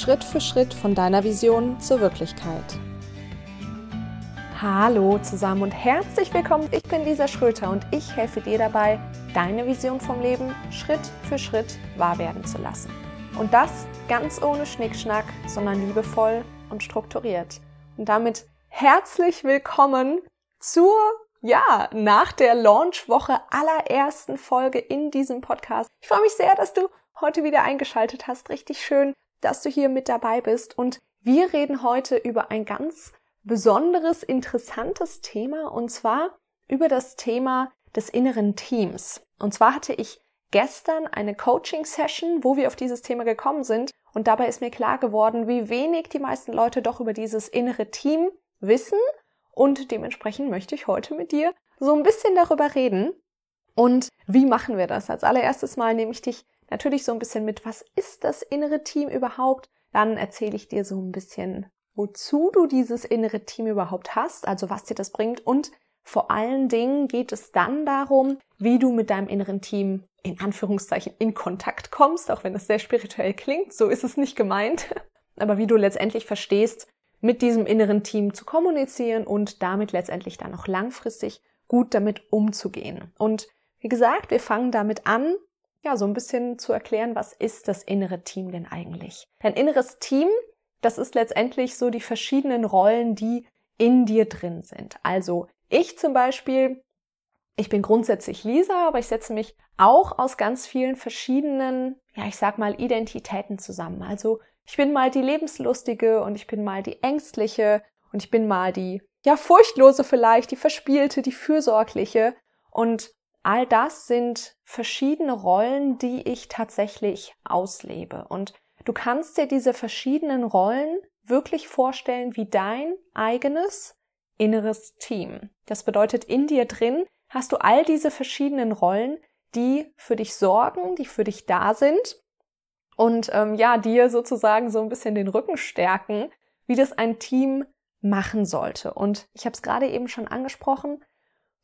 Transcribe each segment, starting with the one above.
Schritt für Schritt von deiner Vision zur Wirklichkeit. Hallo zusammen und herzlich willkommen. Ich bin Lisa Schröter und ich helfe dir dabei, deine Vision vom Leben Schritt für Schritt wahr werden zu lassen. Und das ganz ohne Schnickschnack, sondern liebevoll und strukturiert. Und damit herzlich willkommen zur, ja, nach der Launchwoche allerersten Folge in diesem Podcast. Ich freue mich sehr, dass du heute wieder eingeschaltet hast. Richtig schön, dass du hier mit dabei bist. Und wir reden heute über ein ganz besonderes, interessantes Thema und zwar über das Thema des inneren Teams. Und zwar hatte ich gestern eine Coaching-Session, wo wir auf dieses Thema gekommen sind und dabei ist mir klar geworden, wie wenig die meisten Leute doch über dieses innere Team wissen und dementsprechend möchte ich heute mit dir so ein bisschen darüber reden. Und wie machen wir das? Als allererstes Mal nehme ich dich natürlich so ein bisschen mit, was ist das innere Team überhaupt? Dann erzähle ich dir so ein bisschen wozu du dieses innere Team überhaupt hast, also was dir das bringt und vor allen Dingen geht es dann darum, wie du mit deinem inneren Team in Anführungszeichen in Kontakt kommst, auch wenn das sehr spirituell klingt, so ist es nicht gemeint, aber wie du letztendlich verstehst, mit diesem inneren Team zu kommunizieren und damit letztendlich dann auch langfristig gut damit umzugehen. Und wie gesagt, wir fangen damit an, ja, so ein bisschen zu erklären, was ist das innere Team denn eigentlich? Dein inneres Team das ist letztendlich so die verschiedenen Rollen, die in dir drin sind. Also ich zum Beispiel, ich bin grundsätzlich Lisa, aber ich setze mich auch aus ganz vielen verschiedenen, ja, ich sag mal, Identitäten zusammen. Also ich bin mal die lebenslustige und ich bin mal die ängstliche und ich bin mal die, ja, furchtlose vielleicht, die verspielte, die fürsorgliche und all das sind verschiedene Rollen, die ich tatsächlich auslebe. Und Du kannst dir diese verschiedenen Rollen wirklich vorstellen wie dein eigenes inneres Team. Das bedeutet, in dir drin hast du all diese verschiedenen Rollen, die für dich sorgen, die für dich da sind und ähm, ja, dir sozusagen so ein bisschen den Rücken stärken, wie das ein Team machen sollte. Und ich habe es gerade eben schon angesprochen,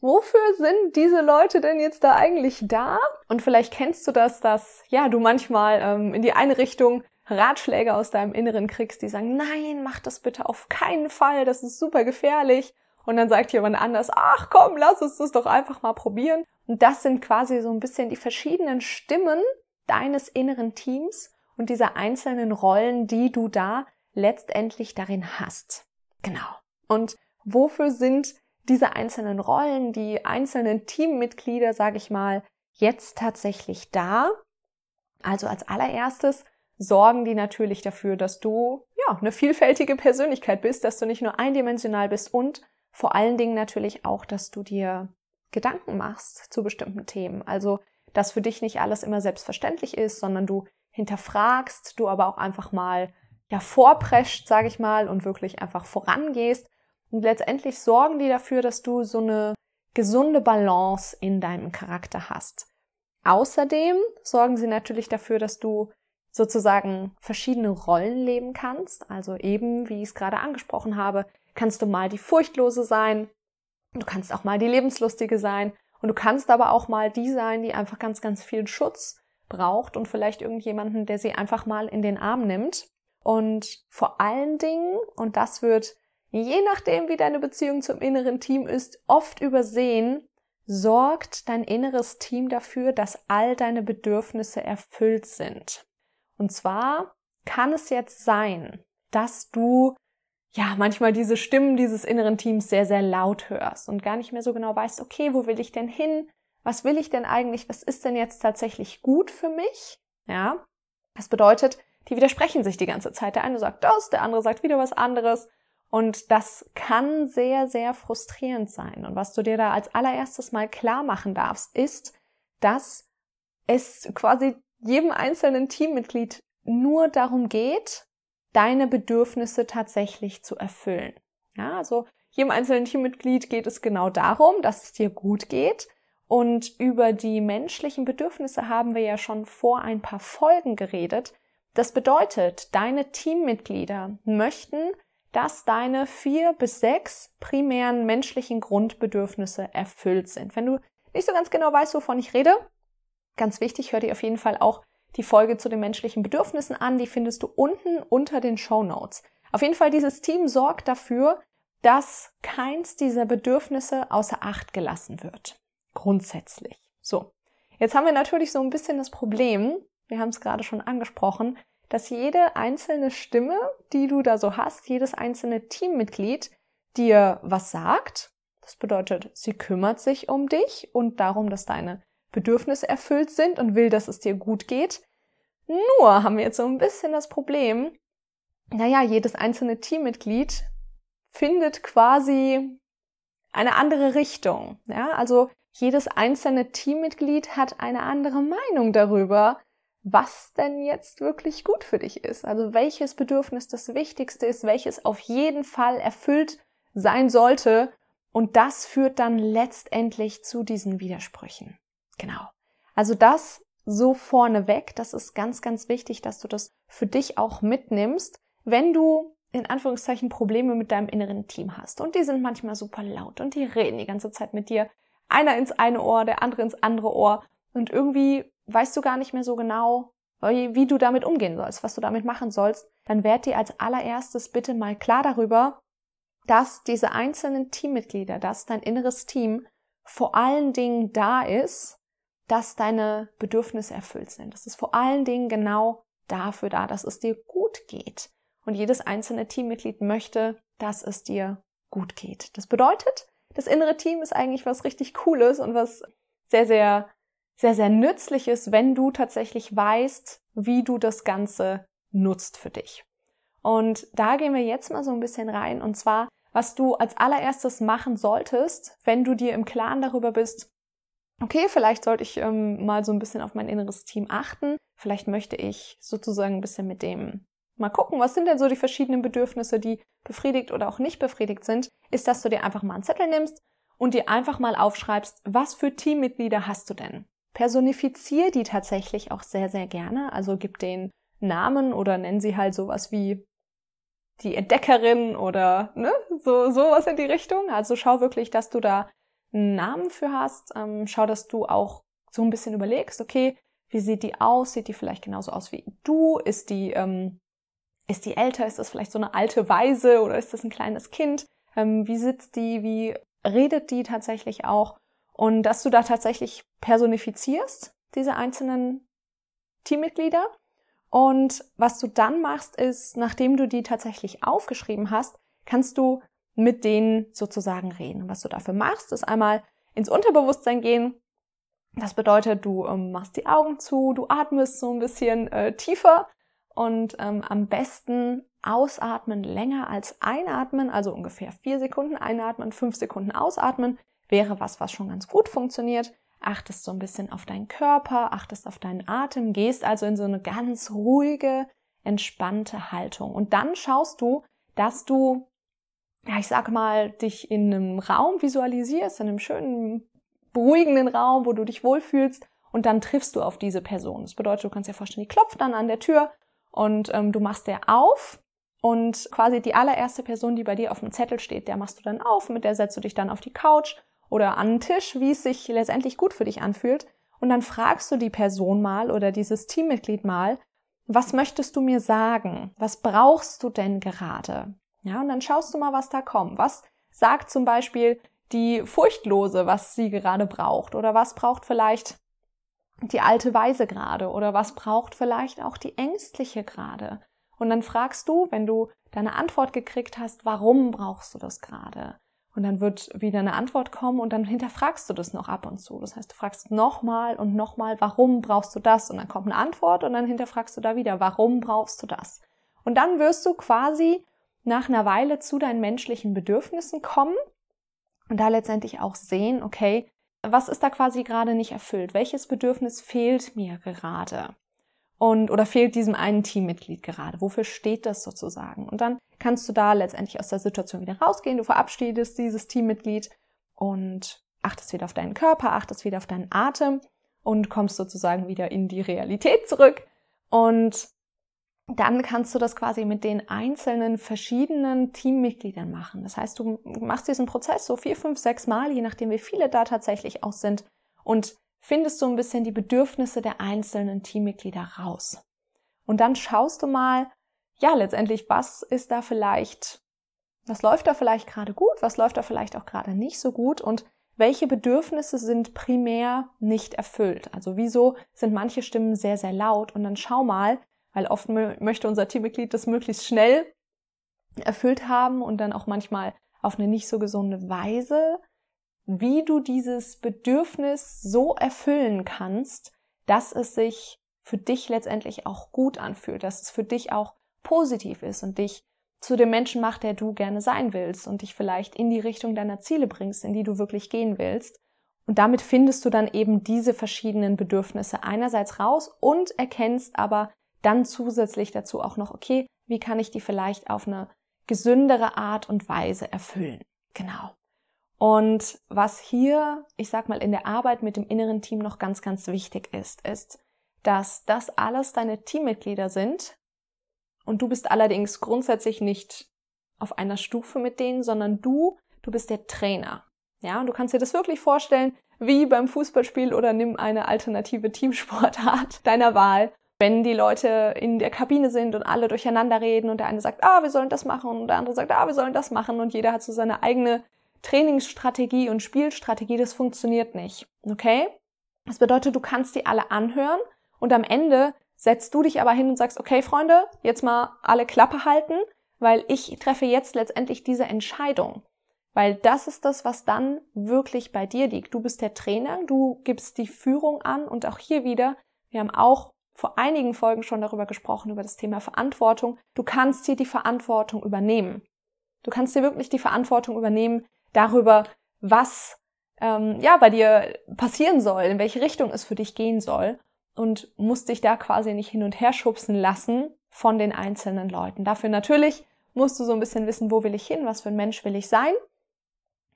wofür sind diese Leute denn jetzt da eigentlich da? Und vielleicht kennst du das, dass ja du manchmal ähm, in die eine Richtung Ratschläge aus deinem Inneren kriegst, die sagen, nein, mach das bitte auf keinen Fall, das ist super gefährlich. Und dann sagt jemand anders, ach komm, lass uns das doch einfach mal probieren. Und das sind quasi so ein bisschen die verschiedenen Stimmen deines inneren Teams und dieser einzelnen Rollen, die du da letztendlich darin hast. Genau. Und wofür sind diese einzelnen Rollen, die einzelnen Teammitglieder, sage ich mal, jetzt tatsächlich da? Also als allererstes sorgen die natürlich dafür, dass du ja eine vielfältige Persönlichkeit bist, dass du nicht nur eindimensional bist und vor allen Dingen natürlich auch, dass du dir Gedanken machst zu bestimmten Themen. Also, dass für dich nicht alles immer selbstverständlich ist, sondern du hinterfragst, du aber auch einfach mal ja vorprescht, sage ich mal, und wirklich einfach vorangehst und letztendlich sorgen die dafür, dass du so eine gesunde Balance in deinem Charakter hast. Außerdem sorgen sie natürlich dafür, dass du sozusagen verschiedene Rollen leben kannst. Also eben, wie ich es gerade angesprochen habe, kannst du mal die Furchtlose sein, du kannst auch mal die Lebenslustige sein und du kannst aber auch mal die sein, die einfach ganz, ganz viel Schutz braucht und vielleicht irgendjemanden, der sie einfach mal in den Arm nimmt. Und vor allen Dingen, und das wird je nachdem, wie deine Beziehung zum inneren Team ist, oft übersehen, sorgt dein inneres Team dafür, dass all deine Bedürfnisse erfüllt sind. Und zwar kann es jetzt sein, dass du ja manchmal diese Stimmen dieses inneren Teams sehr, sehr laut hörst und gar nicht mehr so genau weißt, okay, wo will ich denn hin? Was will ich denn eigentlich? Was ist denn jetzt tatsächlich gut für mich? Ja. Das bedeutet, die widersprechen sich die ganze Zeit. Der eine sagt das, der andere sagt wieder was anderes. Und das kann sehr, sehr frustrierend sein. Und was du dir da als allererstes mal klar machen darfst, ist, dass es quasi jedem einzelnen Teammitglied nur darum geht, deine Bedürfnisse tatsächlich zu erfüllen. Ja, also jedem einzelnen Teammitglied geht es genau darum, dass es dir gut geht. Und über die menschlichen Bedürfnisse haben wir ja schon vor ein paar Folgen geredet. Das bedeutet, deine Teammitglieder möchten, dass deine vier bis sechs primären menschlichen Grundbedürfnisse erfüllt sind. Wenn du nicht so ganz genau weißt, wovon ich rede, Ganz wichtig, hör dir auf jeden Fall auch die Folge zu den menschlichen Bedürfnissen an. Die findest du unten unter den Show Notes. Auf jeden Fall, dieses Team sorgt dafür, dass keins dieser Bedürfnisse außer Acht gelassen wird. Grundsätzlich. So. Jetzt haben wir natürlich so ein bisschen das Problem, wir haben es gerade schon angesprochen, dass jede einzelne Stimme, die du da so hast, jedes einzelne Teammitglied dir was sagt. Das bedeutet, sie kümmert sich um dich und darum, dass deine Bedürfnisse erfüllt sind und will, dass es dir gut geht. Nur haben wir jetzt so ein bisschen das Problem, naja, jedes einzelne Teammitglied findet quasi eine andere Richtung. Ja, also jedes einzelne Teammitglied hat eine andere Meinung darüber, was denn jetzt wirklich gut für dich ist. Also welches Bedürfnis das Wichtigste ist, welches auf jeden Fall erfüllt sein sollte. Und das führt dann letztendlich zu diesen Widersprüchen. Genau. Also das so vorneweg, das ist ganz, ganz wichtig, dass du das für dich auch mitnimmst, wenn du in Anführungszeichen Probleme mit deinem inneren Team hast. Und die sind manchmal super laut und die reden die ganze Zeit mit dir. Einer ins eine Ohr, der andere ins andere Ohr. Und irgendwie weißt du gar nicht mehr so genau, wie du damit umgehen sollst, was du damit machen sollst, dann werd dir als allererstes bitte mal klar darüber, dass diese einzelnen Teammitglieder, dass dein inneres Team vor allen Dingen da ist, dass deine Bedürfnisse erfüllt sind. Das ist vor allen Dingen genau dafür da, dass es dir gut geht. Und jedes einzelne Teammitglied möchte, dass es dir gut geht. Das bedeutet, das innere Team ist eigentlich was richtig Cooles und was sehr, sehr sehr, sehr nützlich ist, wenn du tatsächlich weißt, wie du das Ganze nutzt für dich. Und da gehen wir jetzt mal so ein bisschen rein. Und zwar, was du als allererstes machen solltest, wenn du dir im Klaren darüber bist, okay, vielleicht sollte ich ähm, mal so ein bisschen auf mein inneres Team achten. Vielleicht möchte ich sozusagen ein bisschen mit dem mal gucken, was sind denn so die verschiedenen Bedürfnisse, die befriedigt oder auch nicht befriedigt sind, ist, dass du dir einfach mal einen Zettel nimmst und dir einfach mal aufschreibst, was für Teammitglieder hast du denn? Personifiziere die tatsächlich auch sehr, sehr gerne. Also gib den Namen oder nenn sie halt sowas wie die Entdeckerin oder ne, so sowas in die Richtung. Also schau wirklich, dass du da einen Namen für hast. Ähm, schau, dass du auch so ein bisschen überlegst, okay, wie sieht die aus? Sieht die vielleicht genauso aus wie du? Ist die ähm, ist die älter? Ist das vielleicht so eine alte Weise oder ist das ein kleines Kind? Ähm, wie sitzt die? Wie redet die tatsächlich auch? Und dass du da tatsächlich personifizierst, diese einzelnen Teammitglieder. Und was du dann machst, ist, nachdem du die tatsächlich aufgeschrieben hast, kannst du mit denen sozusagen reden. Und was du dafür machst, ist einmal ins Unterbewusstsein gehen. Das bedeutet, du ähm, machst die Augen zu, du atmest so ein bisschen äh, tiefer und ähm, am besten ausatmen länger als einatmen, also ungefähr vier Sekunden einatmen, fünf Sekunden ausatmen wäre was, was schon ganz gut funktioniert. Achtest so ein bisschen auf deinen Körper, achtest auf deinen Atem, gehst also in so eine ganz ruhige, entspannte Haltung. Und dann schaust du, dass du, ja, ich sag mal, dich in einem Raum visualisierst, in einem schönen, beruhigenden Raum, wo du dich wohlfühlst und dann triffst du auf diese Person. Das bedeutet, du kannst dir vorstellen, die klopft dann an der Tür und ähm, du machst der auf und quasi die allererste Person, die bei dir auf dem Zettel steht, der machst du dann auf, mit der setzt du dich dann auf die Couch oder an den Tisch, wie es sich letztendlich gut für dich anfühlt. Und dann fragst du die Person mal oder dieses Teammitglied mal, was möchtest du mir sagen? Was brauchst du denn gerade? Ja, und dann schaust du mal, was da kommt. Was sagt zum Beispiel die Furchtlose, was sie gerade braucht? Oder was braucht vielleicht die alte Weise gerade? Oder was braucht vielleicht auch die Ängstliche gerade? Und dann fragst du, wenn du deine Antwort gekriegt hast, warum brauchst du das gerade? Und dann wird wieder eine Antwort kommen und dann hinterfragst du das noch ab und zu. Das heißt, du fragst nochmal und nochmal, warum brauchst du das? Und dann kommt eine Antwort und dann hinterfragst du da wieder, warum brauchst du das? Und dann wirst du quasi nach einer Weile zu deinen menschlichen Bedürfnissen kommen und da letztendlich auch sehen, okay, was ist da quasi gerade nicht erfüllt? Welches Bedürfnis fehlt mir gerade? Und oder fehlt diesem einen Teammitglied gerade? Wofür steht das sozusagen? Und dann kannst du da letztendlich aus der Situation wieder rausgehen. Du verabschiedest dieses Teammitglied und achtest wieder auf deinen Körper, achtest wieder auf deinen Atem und kommst sozusagen wieder in die Realität zurück. Und dann kannst du das quasi mit den einzelnen verschiedenen Teammitgliedern machen. Das heißt, du machst diesen Prozess so vier, fünf, sechs Mal, je nachdem wie viele da tatsächlich auch sind und findest du ein bisschen die Bedürfnisse der einzelnen Teammitglieder raus. Und dann schaust du mal, ja, letztendlich, was ist da vielleicht, was läuft da vielleicht gerade gut, was läuft da vielleicht auch gerade nicht so gut und welche Bedürfnisse sind primär nicht erfüllt. Also wieso sind manche Stimmen sehr, sehr laut und dann schau mal, weil oft möchte unser Teammitglied das möglichst schnell erfüllt haben und dann auch manchmal auf eine nicht so gesunde Weise, wie du dieses Bedürfnis so erfüllen kannst, dass es sich für dich letztendlich auch gut anfühlt, dass es für dich auch positiv ist und dich zu dem Menschen macht, der du gerne sein willst und dich vielleicht in die Richtung deiner Ziele bringst, in die du wirklich gehen willst. Und damit findest du dann eben diese verschiedenen Bedürfnisse einerseits raus und erkennst aber dann zusätzlich dazu auch noch, okay, wie kann ich die vielleicht auf eine gesündere Art und Weise erfüllen? Genau. Und was hier, ich sag mal, in der Arbeit mit dem inneren Team noch ganz, ganz wichtig ist, ist, dass das alles deine Teammitglieder sind und du bist allerdings grundsätzlich nicht auf einer Stufe mit denen, sondern du, du bist der Trainer. Ja, und du kannst dir das wirklich vorstellen, wie beim Fußballspiel oder nimm eine alternative Teamsportart deiner Wahl. Wenn die Leute in der Kabine sind und alle durcheinander reden und der eine sagt, ah, wir sollen das machen und der andere sagt, ah, wir sollen das machen und jeder hat so seine eigene Trainingsstrategie und Spielstrategie, das funktioniert nicht. Okay? Das bedeutet, du kannst die alle anhören und am Ende setzt du dich aber hin und sagst, okay, Freunde, jetzt mal alle Klappe halten, weil ich treffe jetzt letztendlich diese Entscheidung. Weil das ist das, was dann wirklich bei dir liegt. Du bist der Trainer, du gibst die Führung an und auch hier wieder, wir haben auch vor einigen Folgen schon darüber gesprochen, über das Thema Verantwortung. Du kannst hier die Verantwortung übernehmen. Du kannst dir wirklich die Verantwortung übernehmen darüber, was ähm, ja bei dir passieren soll, in welche Richtung es für dich gehen soll und musst dich da quasi nicht hin und her schubsen lassen von den einzelnen Leuten. Dafür natürlich musst du so ein bisschen wissen, wo will ich hin, was für ein Mensch will ich sein.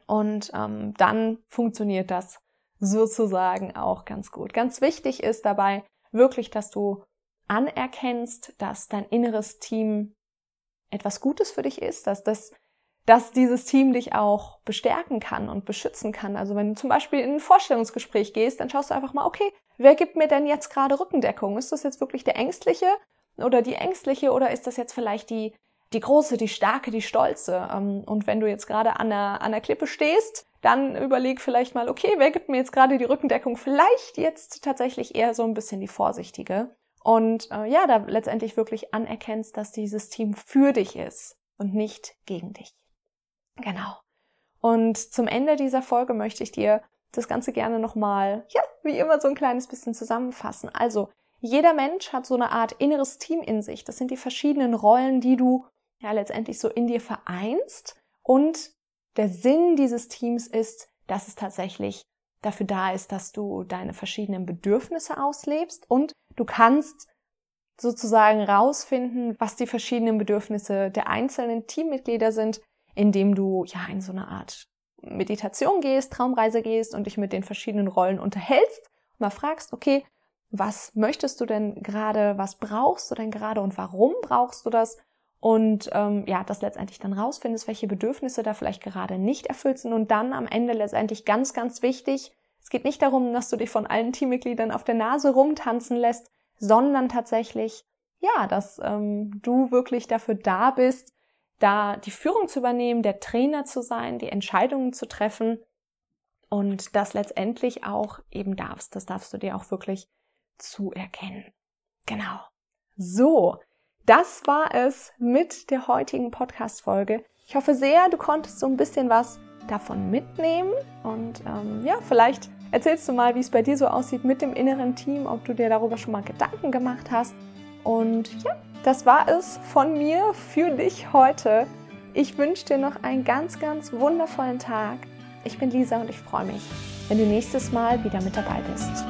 Und ähm, dann funktioniert das sozusagen auch ganz gut. Ganz wichtig ist dabei wirklich, dass du anerkennst, dass dein inneres Team etwas Gutes für dich ist, dass das dass dieses Team dich auch bestärken kann und beschützen kann. Also wenn du zum Beispiel in ein Vorstellungsgespräch gehst, dann schaust du einfach mal, okay, wer gibt mir denn jetzt gerade Rückendeckung? Ist das jetzt wirklich der Ängstliche oder die Ängstliche oder ist das jetzt vielleicht die, die große, die starke, die stolze? Ähm, und wenn du jetzt gerade an der, an der Klippe stehst, dann überleg vielleicht mal, okay, wer gibt mir jetzt gerade die Rückendeckung? Vielleicht jetzt tatsächlich eher so ein bisschen die vorsichtige. Und äh, ja, da letztendlich wirklich anerkennst, dass dieses Team für dich ist und nicht gegen dich. Genau. Und zum Ende dieser Folge möchte ich dir das Ganze gerne nochmal, ja, wie immer so ein kleines bisschen zusammenfassen. Also, jeder Mensch hat so eine Art inneres Team in sich. Das sind die verschiedenen Rollen, die du ja letztendlich so in dir vereinst. Und der Sinn dieses Teams ist, dass es tatsächlich dafür da ist, dass du deine verschiedenen Bedürfnisse auslebst und du kannst sozusagen rausfinden, was die verschiedenen Bedürfnisse der einzelnen Teammitglieder sind, indem du ja in so eine Art Meditation gehst, Traumreise gehst und dich mit den verschiedenen Rollen unterhältst und mal fragst, okay, was möchtest du denn gerade, was brauchst du denn gerade und warum brauchst du das? Und ähm, ja, das letztendlich dann rausfindest, welche Bedürfnisse da vielleicht gerade nicht erfüllt sind und dann am Ende letztendlich ganz, ganz wichtig, es geht nicht darum, dass du dich von allen Teammitgliedern auf der Nase rumtanzen lässt, sondern tatsächlich, ja, dass ähm, du wirklich dafür da bist, da die Führung zu übernehmen, der Trainer zu sein, die Entscheidungen zu treffen und das letztendlich auch eben darfst. Das darfst du dir auch wirklich zuerkennen. Genau. So, das war es mit der heutigen Podcast-Folge. Ich hoffe sehr, du konntest so ein bisschen was davon mitnehmen und ähm, ja, vielleicht erzählst du mal, wie es bei dir so aussieht mit dem inneren Team, ob du dir darüber schon mal Gedanken gemacht hast. Und ja, das war es von mir für dich heute. Ich wünsche dir noch einen ganz, ganz wundervollen Tag. Ich bin Lisa und ich freue mich, wenn du nächstes Mal wieder mit dabei bist.